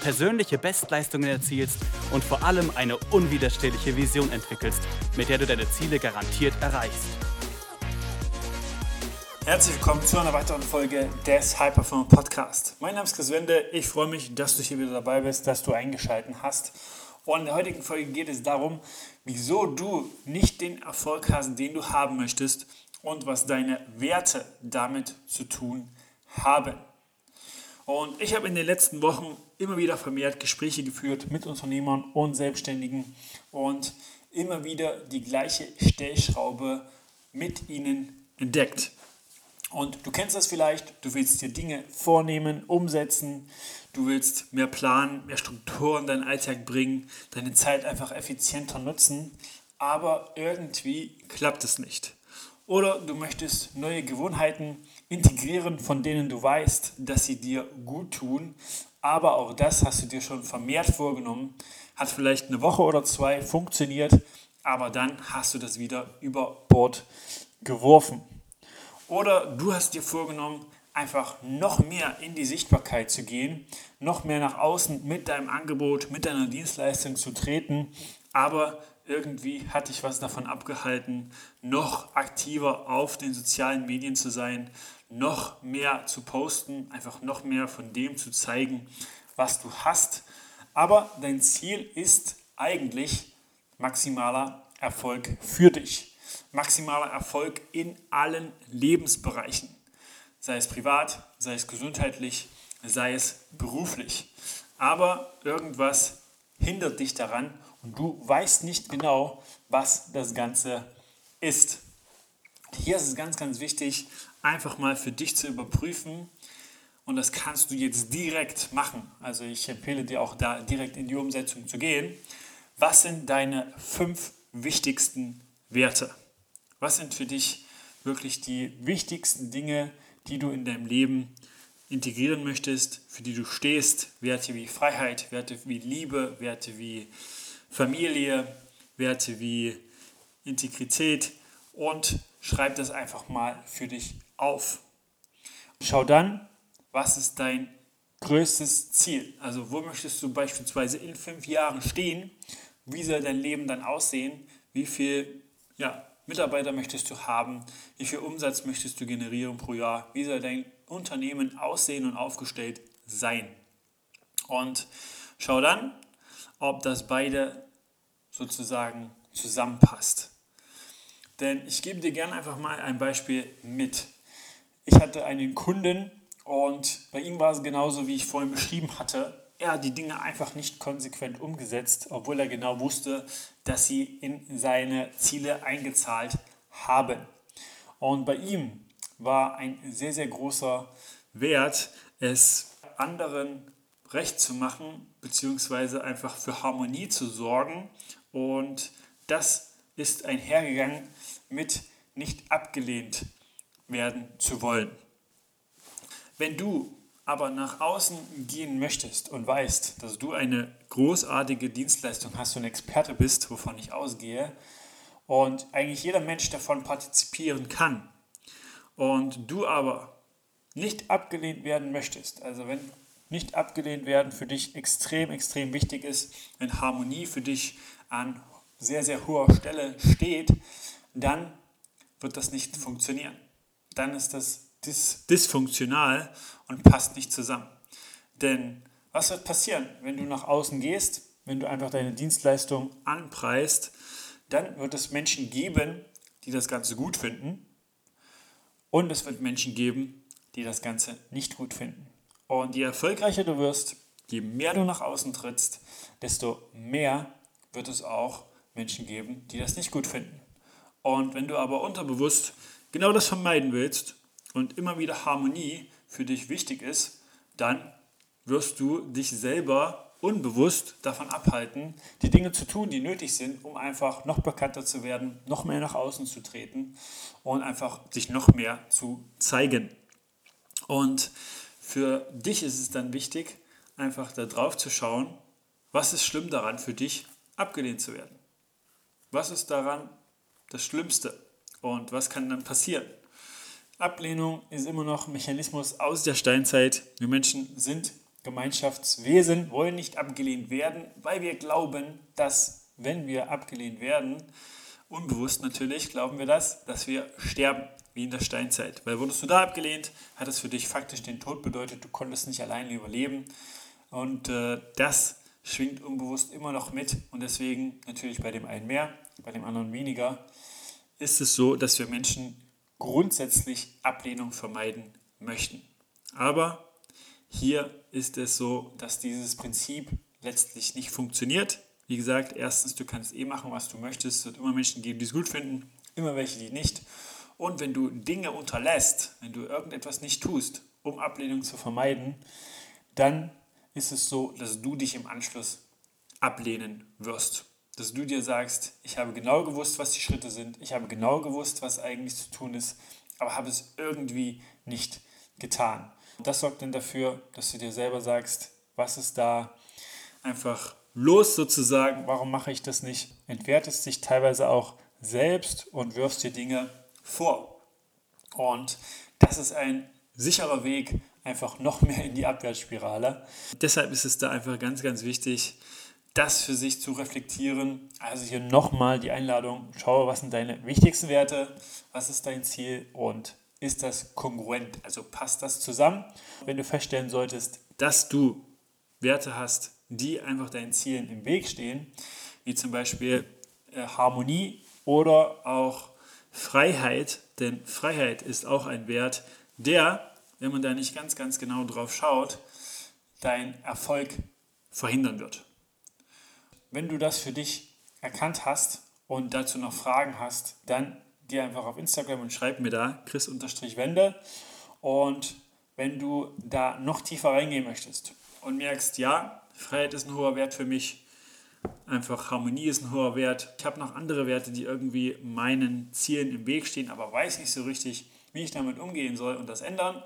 persönliche Bestleistungen erzielst und vor allem eine unwiderstehliche Vision entwickelst, mit der du deine Ziele garantiert erreichst. Herzlich willkommen zu einer weiteren Folge des High Performer Podcast. Mein Name ist Chris Wende. Ich freue mich, dass du hier wieder dabei bist, dass du eingeschaltet hast. Und in der heutigen Folge geht es darum, wieso du nicht den Erfolg hast, den du haben möchtest und was deine Werte damit zu tun haben. Und ich habe in den letzten Wochen immer wieder vermehrt Gespräche geführt mit Unternehmern und Selbstständigen und immer wieder die gleiche Stellschraube mit ihnen entdeckt. Und du kennst das vielleicht, du willst dir Dinge vornehmen, umsetzen, du willst mehr planen, mehr Struktur in deinen Alltag bringen, deine Zeit einfach effizienter nutzen, aber irgendwie klappt es nicht. Oder du möchtest neue Gewohnheiten integrieren, von denen du weißt, dass sie dir gut tun. Aber auch das hast du dir schon vermehrt vorgenommen. Hat vielleicht eine Woche oder zwei funktioniert, aber dann hast du das wieder über Bord geworfen. Oder du hast dir vorgenommen, einfach noch mehr in die Sichtbarkeit zu gehen, noch mehr nach außen mit deinem Angebot, mit deiner Dienstleistung zu treten, aber irgendwie hat dich was davon abgehalten, noch aktiver auf den sozialen Medien zu sein, noch mehr zu posten, einfach noch mehr von dem zu zeigen, was du hast. Aber dein Ziel ist eigentlich maximaler Erfolg für dich. Maximaler Erfolg in allen Lebensbereichen. Sei es privat, sei es gesundheitlich, sei es beruflich. Aber irgendwas hindert dich daran und du weißt nicht genau, was das Ganze ist. Hier ist es ganz, ganz wichtig, einfach mal für dich zu überprüfen. Und das kannst du jetzt direkt machen. Also ich empfehle dir auch da direkt in die Umsetzung zu gehen. Was sind deine fünf wichtigsten Werte? Was sind für dich wirklich die wichtigsten Dinge, die du in deinem Leben integrieren möchtest, für die du stehst? Werte wie Freiheit, Werte wie Liebe, Werte wie Familie, Werte wie Integrität und schreib das einfach mal für dich auf. Schau dann, was ist dein größtes Ziel? Also wo möchtest du beispielsweise in fünf Jahren stehen? Wie soll dein Leben dann aussehen? Wie viel ja, Mitarbeiter möchtest du haben? Wie viel Umsatz möchtest du generieren pro Jahr? Wie soll dein Unternehmen aussehen und aufgestellt sein? Und schau dann, ob das beide sozusagen zusammenpasst. Denn ich gebe dir gerne einfach mal ein Beispiel mit. Ich hatte einen Kunden und bei ihm war es genauso, wie ich vorhin beschrieben hatte. Er die Dinge einfach nicht konsequent umgesetzt, obwohl er genau wusste, dass sie in seine Ziele eingezahlt haben. Und bei ihm war ein sehr, sehr großer Wert, es anderen recht zu machen, beziehungsweise einfach für Harmonie zu sorgen. Und das ist einhergegangen mit nicht abgelehnt werden zu wollen. Wenn du aber nach außen gehen möchtest und weißt, dass du eine großartige Dienstleistung hast und Experte bist, wovon ich ausgehe, und eigentlich jeder Mensch davon partizipieren kann, und du aber nicht abgelehnt werden möchtest, also wenn nicht abgelehnt werden für dich extrem, extrem wichtig ist, wenn Harmonie für dich an sehr, sehr hoher Stelle steht, dann wird das nicht funktionieren. Dann ist das dis dysfunktional und passt nicht zusammen. Denn was wird passieren, wenn du nach außen gehst, wenn du einfach deine Dienstleistung anpreist, dann wird es Menschen geben, die das Ganze gut finden und es wird Menschen geben, die das Ganze nicht gut finden. Und je erfolgreicher du wirst, je mehr du nach außen trittst, desto mehr wird es auch Menschen geben, die das nicht gut finden. Und wenn du aber unterbewusst genau das vermeiden willst und immer wieder Harmonie für dich wichtig ist, dann wirst du dich selber unbewusst davon abhalten, die Dinge zu tun, die nötig sind, um einfach noch bekannter zu werden, noch mehr nach außen zu treten und einfach sich noch mehr zu zeigen. Und für dich ist es dann wichtig, einfach darauf zu schauen, was ist schlimm daran für dich, abgelehnt zu werden. Was ist daran das Schlimmste und was kann dann passieren? Ablehnung ist immer noch ein Mechanismus aus der Steinzeit. Wir Menschen sind Gemeinschaftswesen, wollen nicht abgelehnt werden, weil wir glauben, dass wenn wir abgelehnt werden, unbewusst natürlich glauben wir das, dass wir sterben, wie in der Steinzeit. Weil wurdest du da abgelehnt, hat es für dich faktisch den Tod bedeutet, du konntest nicht alleine überleben. Und äh, das schwingt unbewusst immer noch mit und deswegen natürlich bei dem einen mehr, bei dem anderen weniger, ist es so, dass wir Menschen grundsätzlich Ablehnung vermeiden möchten. Aber hier ist es so, dass dieses Prinzip letztlich nicht funktioniert. Wie gesagt, erstens, du kannst eh machen, was du möchtest. Es wird immer Menschen geben, die es gut finden, immer welche, die nicht. Und wenn du Dinge unterlässt, wenn du irgendetwas nicht tust, um Ablehnung zu vermeiden, dann ist es so, dass du dich im Anschluss ablehnen wirst. Dass du dir sagst, ich habe genau gewusst, was die Schritte sind, ich habe genau gewusst, was eigentlich zu tun ist, aber habe es irgendwie nicht getan. Das sorgt dann dafür, dass du dir selber sagst, was ist da einfach los sozusagen, warum mache ich das nicht? Entwertest dich teilweise auch selbst und wirfst dir Dinge vor. Und das ist ein sicherer Weg, einfach noch mehr in die Abwärtsspirale. Deshalb ist es da einfach ganz, ganz wichtig, das für sich zu reflektieren. Also hier nochmal die Einladung, schaue, was sind deine wichtigsten Werte, was ist dein Ziel und ist das kongruent, also passt das zusammen. Wenn du feststellen solltest, dass du Werte hast, die einfach deinen Zielen im Weg stehen, wie zum Beispiel äh, Harmonie oder auch Freiheit, denn Freiheit ist auch ein Wert, der wenn man da nicht ganz, ganz genau drauf schaut, dein Erfolg verhindern wird. Wenn du das für dich erkannt hast und dazu noch Fragen hast, dann geh einfach auf Instagram und schreib mir da chris-wende und wenn du da noch tiefer reingehen möchtest und merkst, ja, Freiheit ist ein hoher Wert für mich, einfach Harmonie ist ein hoher Wert. Ich habe noch andere Werte, die irgendwie meinen Zielen im Weg stehen, aber weiß nicht so richtig, wie ich damit umgehen soll und das ändern,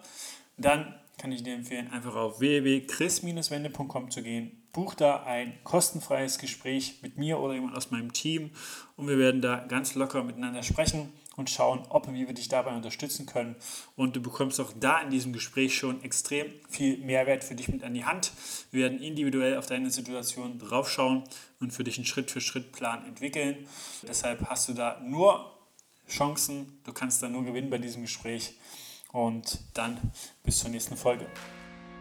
dann kann ich dir empfehlen, einfach auf www.chris-wende.com zu gehen. Buch da ein kostenfreies Gespräch mit mir oder jemand aus meinem Team und wir werden da ganz locker miteinander sprechen und schauen, ob und wie wir dich dabei unterstützen können. Und du bekommst auch da in diesem Gespräch schon extrem viel Mehrwert für dich mit an die Hand. Wir werden individuell auf deine Situation draufschauen und für dich einen Schritt-für-Schritt-Plan entwickeln. Deshalb hast du da nur Chancen, du kannst da nur gewinnen bei diesem Gespräch. Und dann bis zur nächsten Folge.